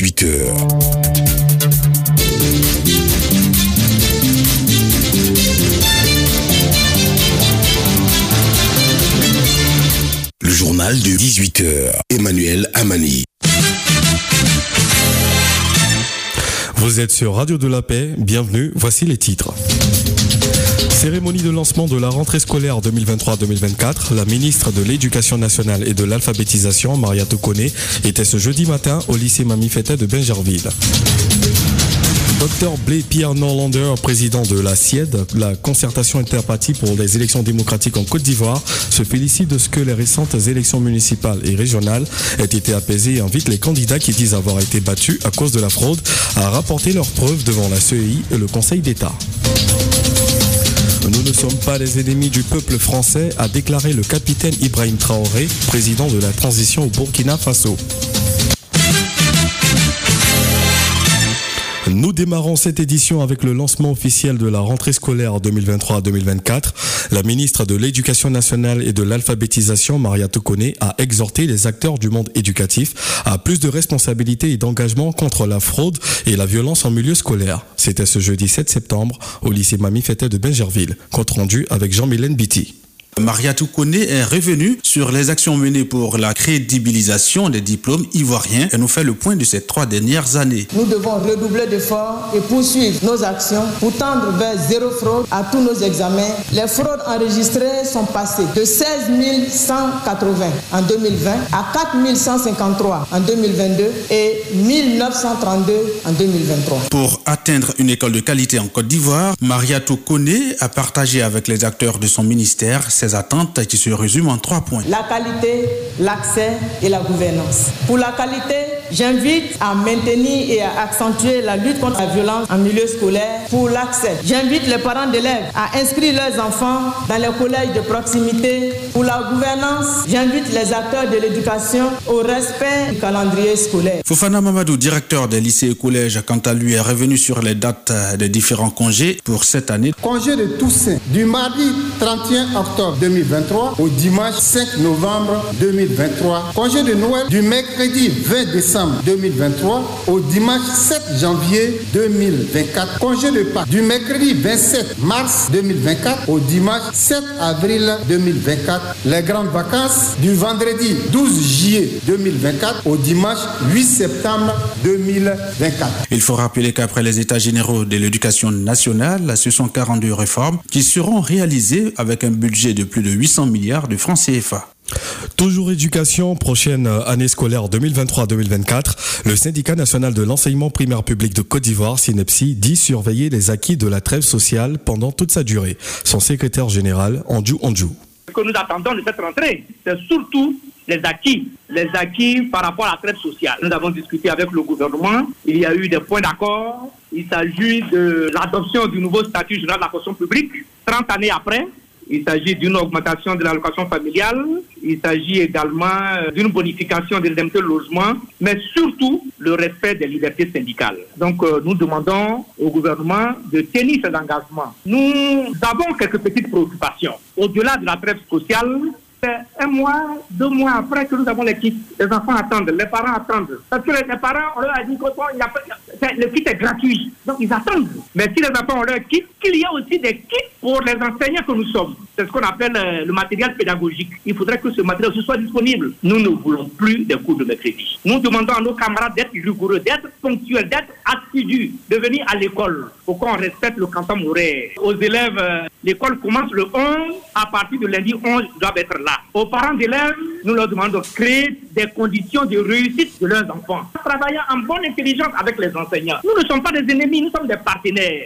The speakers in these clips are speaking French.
18h. Le journal de 18h. Emmanuel Amani. Vous êtes sur Radio de la Paix, bienvenue, voici les titres. Cérémonie de lancement de la rentrée scolaire 2023-2024, la ministre de l'Éducation nationale et de l'alphabétisation, Maria Tokone, était ce jeudi matin au lycée Mamifetta de Benjerville. Docteur Blé Pierre Norlander, président de la CIED, la concertation interpartie pour les élections démocratiques en Côte d'Ivoire, se félicite de ce que les récentes élections municipales et régionales aient été apaisées et invite les candidats qui disent avoir été battus à cause de la fraude à rapporter leurs preuves devant la CEI et le Conseil d'État. Nous ne sommes pas les ennemis du peuple français, a déclaré le capitaine Ibrahim Traoré, président de la transition au Burkina Faso. Nous démarrons cette édition avec le lancement officiel de la rentrée scolaire 2023-2024. La ministre de l'Éducation nationale et de l'alphabétisation, Maria Tokone, a exhorté les acteurs du monde éducatif à plus de responsabilité et d'engagement contre la fraude et la violence en milieu scolaire. C'était ce jeudi 7 septembre au lycée Mamie Fête de Benjerville. Compte rendu avec Jean-Mylène Bitty. Maria Toukone est revenue sur les actions menées pour la crédibilisation des diplômes ivoiriens et nous fait le point de ces trois dernières années. Nous devons redoubler d'efforts et poursuivre nos actions pour tendre vers zéro fraude à tous nos examens. Les fraudes enregistrées sont passées de 16 180 en 2020 à 4 153 en 2022 et 1932 en 2023. Pour atteindre une école de qualité en Côte d'Ivoire, Maria Toukone a partagé avec les acteurs de son ministère ses attentes qui se résument en trois points. La qualité, l'accès et la gouvernance. Pour la qualité, j'invite à maintenir et à accentuer la lutte contre la violence en milieu scolaire. Pour l'accès, j'invite les parents d'élèves à inscrire leurs enfants dans les collèges de proximité. Pour la gouvernance, j'invite les acteurs de l'éducation au respect du calendrier scolaire. Fofana Mamadou, directeur des lycées et collèges, quant à lui, est revenu sur les dates des différents congés pour cette année. Congé de Toussaint, du mardi 31 octobre 2023 au dimanche 5 novembre 2023. Congé de Noël du mercredi 20 décembre 2023 au dimanche 7 janvier 2024. Congé de Pâques du mercredi 27 mars 2024 au dimanche 7 avril 2024. Les grandes vacances du vendredi 12 juillet 2024 au dimanche 8 septembre 2024. Il faut rappeler qu'après les états généraux de l'éducation nationale, ce sont 42 réformes qui seront réalisées avec un budget de plus de 800 milliards de francs CFA. Toujours éducation, prochaine année scolaire 2023-2024, le syndicat national de l'enseignement primaire public de Côte d'Ivoire, SINEPSI, dit surveiller les acquis de la trêve sociale pendant toute sa durée. Son secrétaire général, Andjou Andjou. Ce que nous attendons de cette rentrée, c'est surtout les acquis, les acquis par rapport à la trêve sociale. Nous avons discuté avec le gouvernement, il y a eu des points d'accord, il s'agit de l'adoption du nouveau statut général de la fonction publique, 30 années après, il s'agit d'une augmentation de l'allocation familiale. Il s'agit également d'une bonification des indemnités de logement, mais surtout le respect des libertés syndicales. Donc, euh, nous demandons au gouvernement de tenir ses engagements. Nous avons quelques petites préoccupations. Au-delà de la trêve sociale, c'est un mois, deux mois après que nous avons les kits. Les enfants attendent, les parents attendent. Parce que les, parents, on leur a dit que le kit est gratuit. Donc ils attendent. Mais si les enfants ont leur kit, qu'il y ait aussi des kits pour les enseignants que nous sommes. C'est ce qu'on appelle euh, le matériel pédagogique. Il faudrait que ce matériel soit disponible. Nous ne voulons plus des cours de mercredi. Nous demandons à nos camarades d'être rigoureux, d'être ponctuels, d'être assidus, de venir à l'école pour qu'on respecte le canton horaire. Aux élèves, euh, l'école commence le 11, à partir de lundi 11, ils doivent être là. Aux parents d'élèves, nous leur demandons de créer des conditions de réussite de leurs enfants. Travaillant en bonne intelligence avec les enseignants. Nous ne sommes pas des ennemis, nous sommes des partenaires.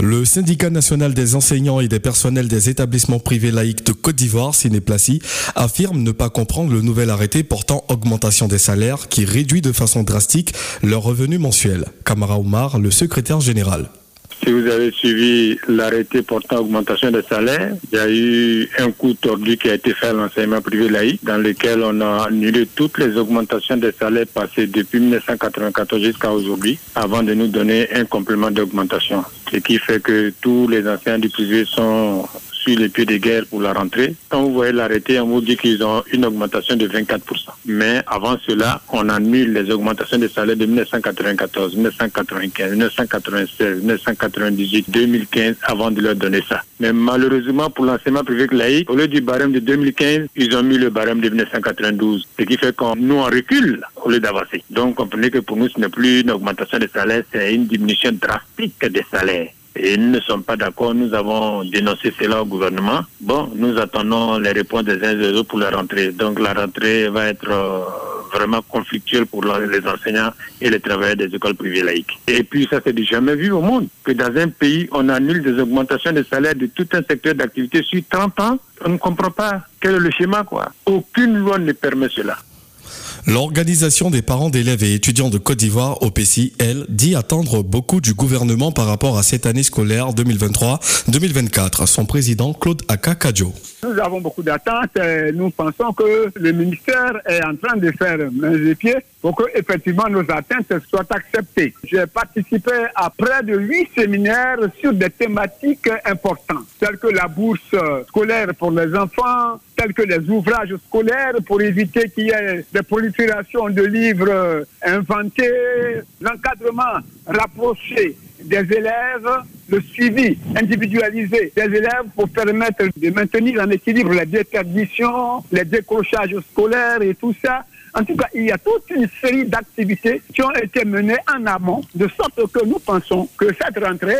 Le syndicat national des enseignants et des personnels des établissements privés laïcs de Côte d'Ivoire, Cinéplacie, affirme ne pas comprendre le nouvel arrêté portant augmentation des salaires qui réduit de façon drastique leurs revenus mensuels. Kamara Oumar, le secrétaire général. Si vous avez suivi l'arrêté portant augmentation des salaires, il y a eu un coup tordu qui a été fait à l'enseignement privé laïque, dans lequel on a annulé toutes les augmentations des salaires passées depuis 1994 jusqu'à aujourd'hui, avant de nous donner un complément d'augmentation. Ce qui fait que tous les enseignants du privé sont sur les pieds de guerre pour la rentrée. Quand vous voyez l'arrêté, on vous dit qu'ils ont une augmentation de 24%. Mais avant cela, on annule les augmentations des salaires de 1994, 1995, 1996, 1998, 2015 avant de leur donner ça. Mais malheureusement pour l'enseignement privé laïque, au lieu du barème de 2015, ils ont mis le barème de 1992. Ce qui fait qu'on nous on recule au lieu d'avancer. Donc comprenez que pour nous ce n'est plus une augmentation des salaires, c'est une diminution drastique des salaires et nous ne sommes pas d'accord. Nous avons dénoncé cela au gouvernement. Bon, nous attendons les réponses des uns et des autres pour la rentrée. Donc la rentrée va être euh, vraiment conflictuelle pour les enseignants et les travailleurs des écoles privées laïques. Et puis ça c'est jamais vu au monde que dans un pays on annule des augmentations de salaire de tout un secteur d'activité sur 30 ans. On ne comprend pas quel est le schéma quoi. Aucune loi ne permet cela. L'Organisation des parents d'élèves et étudiants de Côte d'Ivoire, OPCI, elle, dit attendre beaucoup du gouvernement par rapport à cette année scolaire 2023-2024. Son président, Claude Akakadjo. Nous avons beaucoup d'attentes et nous pensons que le ministère est en train de faire main et pieds pour que effectivement nos attentes soient acceptées. J'ai participé à près de huit séminaires sur des thématiques importantes, telles que la bourse scolaire pour les enfants, tels que les ouvrages scolaires pour éviter qu'il y ait des proliférations de livres inventés, l'encadrement rapproché des élèves, le suivi individualisé des élèves pour permettre de maintenir en équilibre la déperdition, les décrochages scolaires et tout ça. En tout cas, il y a toute une série d'activités qui ont été menées en amont, de sorte que nous pensons que cette rentrée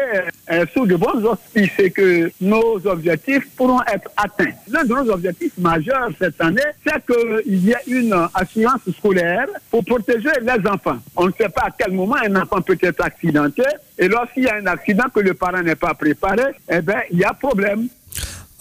est sous de bons auspices et que nos objectifs pourront être atteints. L'un de nos objectifs majeurs cette année, c'est qu'il y ait une assurance scolaire pour protéger les enfants. On ne sait pas à quel moment un enfant peut être accidenté et lorsqu'il y a un accident que le parent n'est pas préparé, eh bien, il y a problème.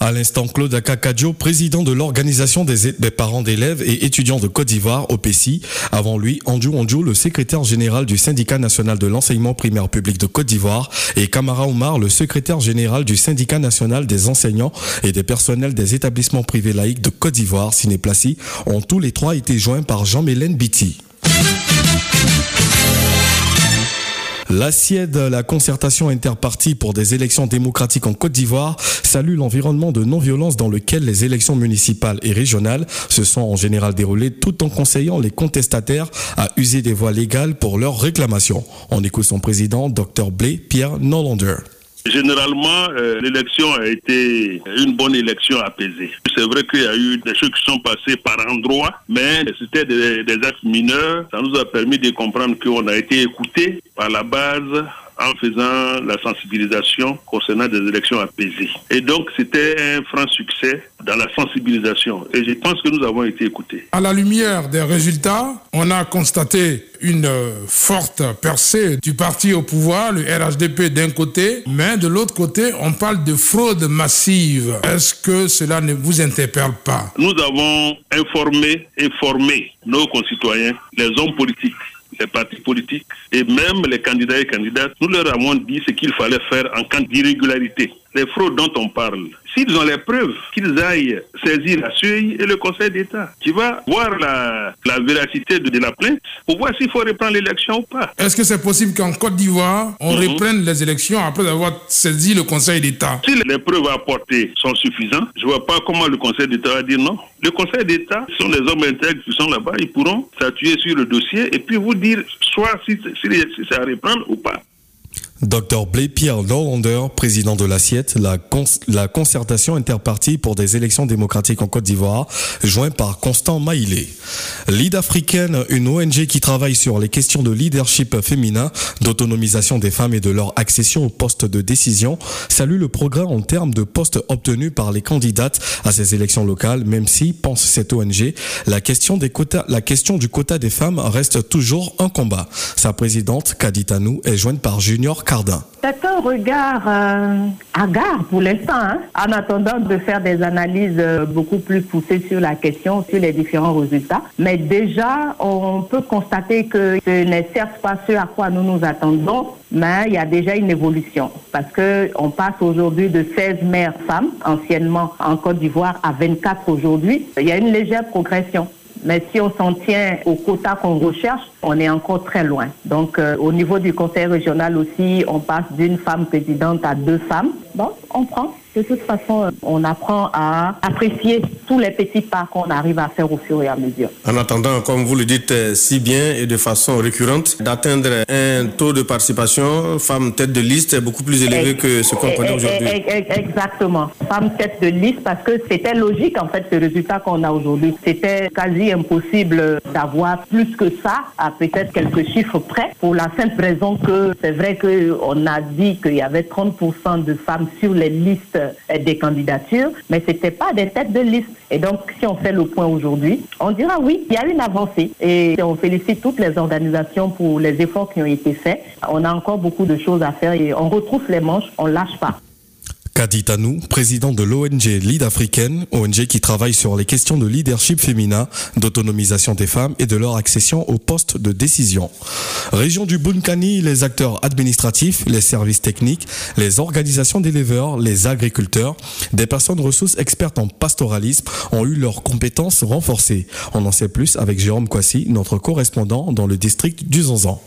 À l'instant, Claude Akakadjo, président de l'Organisation des, parents d'élèves et étudiants de Côte d'Ivoire, OPCI. Avant lui, Andrew Andrew, le secrétaire général du syndicat national de l'enseignement primaire public de Côte d'Ivoire, et Kamara Omar, le secrétaire général du syndicat national des enseignants et des personnels des établissements privés laïcs de Côte d'Ivoire, Cinéplacie, ont tous les trois été joints par Jean-Mélène Bitti. L'ACIED, la concertation interpartie pour des élections démocratiques en Côte d'Ivoire, salue l'environnement de non-violence dans lequel les élections municipales et régionales se sont en général déroulées tout en conseillant les contestataires à user des voies légales pour leurs réclamations. On écoute son président, Dr Blé Pierre Nolander. Généralement, euh, l'élection a été une bonne élection apaisée. C'est vrai qu'il y a eu des choses qui sont passées par endroits, mais c'était des, des actes mineurs. Ça nous a permis de comprendre qu'on a été écouté par la base en faisant la sensibilisation concernant des élections apaisées. Et donc, c'était un franc succès dans la sensibilisation. Et je pense que nous avons été écoutés. À la lumière des résultats, on a constaté une euh, forte percée du parti au pouvoir, le RHDP d'un côté, mais de l'autre côté, on parle de fraude massive. Est-ce que cela ne vous interpelle pas? Nous avons informé et formé nos concitoyens, les hommes politiques les partis politiques et même les candidats et candidates, nous leur avons dit ce qu'il fallait faire en cas d'irrégularité. Les fraudes dont on parle, s'ils ont les preuves, qu'ils aillent saisir la CEI et le Conseil d'État, qui va voir la, la véracité de, la plainte pour voir s'il faut reprendre l'élection ou pas. Est-ce que c'est possible qu'en Côte d'Ivoire, on mhm. reprenne les élections après avoir saisi le Conseil d'État? Si les preuves apportées sont suffisantes, je ne vois pas comment le Conseil d'État va dire non. Le Conseil d'État sont des hommes intègres qui sont là-bas, ils pourront s'appuyer sur le dossier et puis vous dire soit si, si, si ça reprendre ou pas. Dr Blé Pierre Lolander, président de l'Assiette, la, concertation interpartie pour des élections démocratiques en Côte d'Ivoire, joint par Constant Maïlé. Lead africaine, une ONG qui travaille sur les questions de leadership féminin, d'autonomisation des femmes et de leur accession aux postes de décision, salue le progrès en termes de postes obtenus par les candidates à ces élections locales, même si, pense cette ONG, la question des quotas, la question du quota des femmes reste toujours un combat. Sa présidente, Kaditanou, est jointe par Junior c'est un regard euh, pour l'instant, hein, en attendant de faire des analyses euh, beaucoup plus poussées sur la question, sur les différents résultats. Mais déjà, on peut constater que ce n'est certes pas ce à quoi nous nous attendons, mais il y a déjà une évolution. Parce que on passe aujourd'hui de 16 mères femmes, anciennement en Côte d'Ivoire, à 24 aujourd'hui. Il y a une légère progression. Mais si on s'en tient au quota qu'on recherche, on est encore très loin. Donc, euh, au niveau du conseil régional aussi, on passe d'une femme présidente à deux femmes. Bon, on prend de toute façon, on apprend à apprécier tous les petits pas qu'on arrive à faire au fur et à mesure. En attendant, comme vous le dites euh, si bien et de façon récurrente, d'atteindre un taux de participation femme tête de liste beaucoup plus élevé que ce qu'on connaît aujourd'hui. Exactement. Femme tête de liste parce que c'était logique en fait ce résultat qu'on a aujourd'hui. C'était quasi impossible d'avoir plus que ça à peut-être quelques chiffres près pour la simple raison que c'est vrai qu'on a dit qu'il y avait 30% de femmes sur les listes des candidatures, mais ce n'était pas des têtes de liste. Et donc, si on fait le point aujourd'hui, on dira oui, il y a une avancée. Et on félicite toutes les organisations pour les efforts qui ont été faits. On a encore beaucoup de choses à faire et on retrouve les manches, on lâche pas. Kadi Tanou, président de l'ONG Lead Africaine, ONG qui travaille sur les questions de leadership féminin, d'autonomisation des femmes et de leur accession aux postes de décision. Région du Bunkani, les acteurs administratifs, les services techniques, les organisations d'éleveurs, les agriculteurs, des personnes ressources expertes en pastoralisme ont eu leurs compétences renforcées. On en sait plus avec Jérôme Kwasi, notre correspondant dans le district du Zonzan.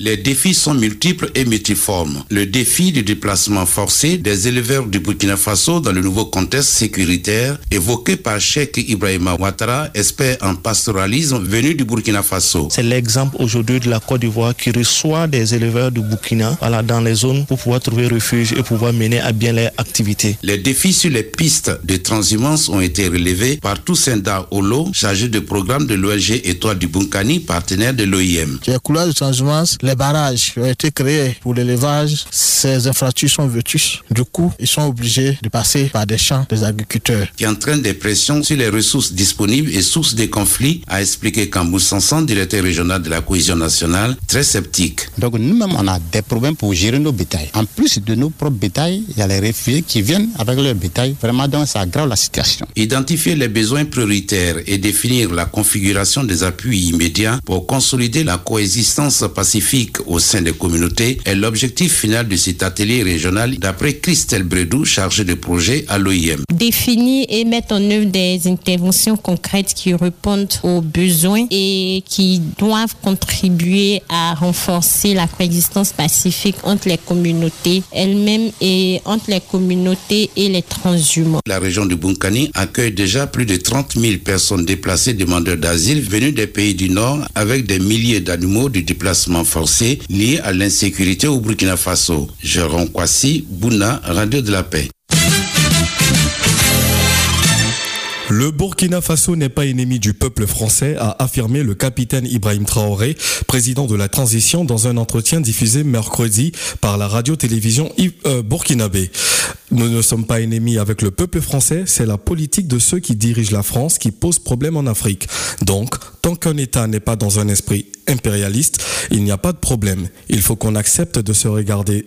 Les défis sont multiples et multiformes. Le défi du déplacement forcé des éleveurs du Burkina Faso dans le nouveau contexte sécuritaire évoqué par Cheikh Ibrahima Ouattara, expert en pastoralisme venu du Burkina Faso. C'est l'exemple aujourd'hui de la Côte d'Ivoire qui reçoit des éleveurs du Burkina voilà, dans les zones pour pouvoir trouver refuge et pouvoir mener à bien leurs activités. Les défis sur les pistes de transhumance ont été relevés par Toussenda Olo, chargé de programme de l'ONG Étoile du Bunkani, partenaire de l'OIM. Les couloirs de transhumance les barrages ont été créés pour l'élevage. Ces infrastructures sont vétustes. Du coup, ils sont obligés de passer par des champs des agriculteurs. Qui entraîne des pressions sur les ressources disponibles et source des conflits, a expliqué Kambou Sanson, directeur régional de la cohésion nationale, très sceptique. Donc nous-mêmes, on a des problèmes pour gérer nos bétails. En plus de nos propres bétails, il y a les réfugiés qui viennent avec leur bétail. Vraiment, donc ça aggrave la situation. Identifier les besoins prioritaires et définir la configuration des appuis immédiats pour consolider la coexistence pacifique au sein des communautés est l'objectif final de cet atelier régional d'après Christelle Bredou, chargée de projet à l'OIM. Définir et mettre en œuvre des interventions concrètes qui répondent aux besoins et qui doivent contribuer à renforcer la coexistence pacifique entre les communautés elles-mêmes et entre les communautés et les transhumants. La région du Bunkani accueille déjà plus de 30 000 personnes déplacées demandeurs d'asile venus des pays du Nord avec des milliers d'animaux du déplacement forcé liées à l'insécurité au Burkina Faso. Jérôme Kwasi, Bouna, Radio de la Paix. Le Burkina Faso n'est pas ennemi du peuple français, a affirmé le capitaine Ibrahim Traoré, président de la transition, dans un entretien diffusé mercredi par la radio-télévision euh, burkinabé. Nous ne sommes pas ennemis avec le peuple français, c'est la politique de ceux qui dirigent la France qui pose problème en Afrique. Donc, tant qu'un État n'est pas dans un esprit impérialiste, il n'y a pas de problème. Il faut qu'on accepte de se regarder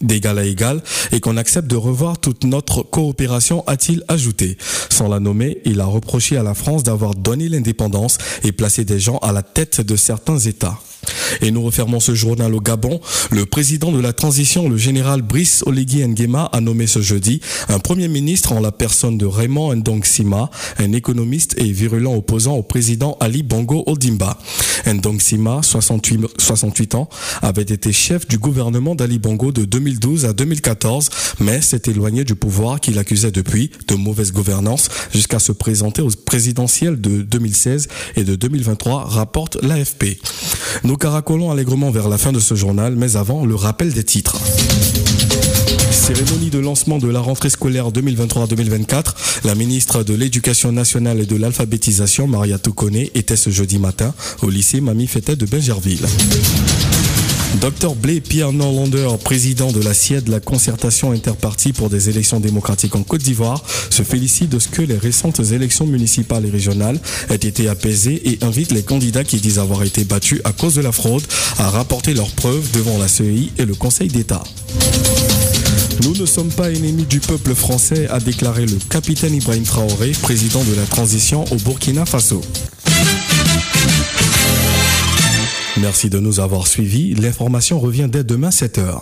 d'égal à égal et qu'on accepte de revoir toute notre coopération, a-t-il ajouté. Sans la nommer, il a reproché à la France d'avoir donné l'indépendance et placé des gens à la tête de certains États. Et nous refermons ce journal au Gabon. Le président de la transition, le général Brice Oligui Nguema, a nommé ce jeudi un premier ministre en la personne de Raymond Ndong Sima, un économiste et virulent opposant au président Ali Bongo Odimba. Ndong Sima, 68, 68 ans, avait été chef du gouvernement d'Ali Bongo de 2012 à 2014, mais s'est éloigné du pouvoir qu'il accusait depuis de mauvaise gouvernance jusqu'à se présenter aux présidentielles de 2016 et de 2023, rapporte l'AFP. Nous caracolons allègrement vers la fin de ce journal, mais avant, le rappel des titres. Cérémonie de lancement de la rentrée scolaire 2023-2024. La ministre de l'Éducation nationale et de l'alphabétisation, Maria Toukone, était ce jeudi matin au lycée Mamie Fétet de Benjerville. Dr Blé Pierre Norlander, président de la CIED, la concertation interpartie pour des élections démocratiques en Côte d'Ivoire, se félicite de ce que les récentes élections municipales et régionales aient été apaisées et invite les candidats qui disent avoir été battus à cause de la fraude à rapporter leurs preuves devant la CEI et le Conseil d'État. Nous ne sommes pas ennemis du peuple français, a déclaré le capitaine Ibrahim Traoré, président de la transition au Burkina Faso. Merci de nous avoir suivis. L'information revient dès demain 7h.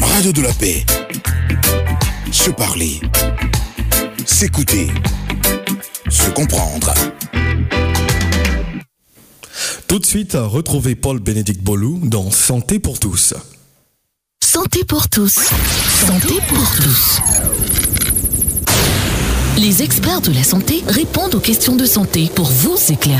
Radio de la paix. Se parler. S'écouter. Se comprendre. Tout de suite, retrouvez Paul-Bénédicte Bolou dans Santé pour tous. Santé pour tous. Santé pour tous. Les experts de la santé répondent aux questions de santé pour vous éclairer.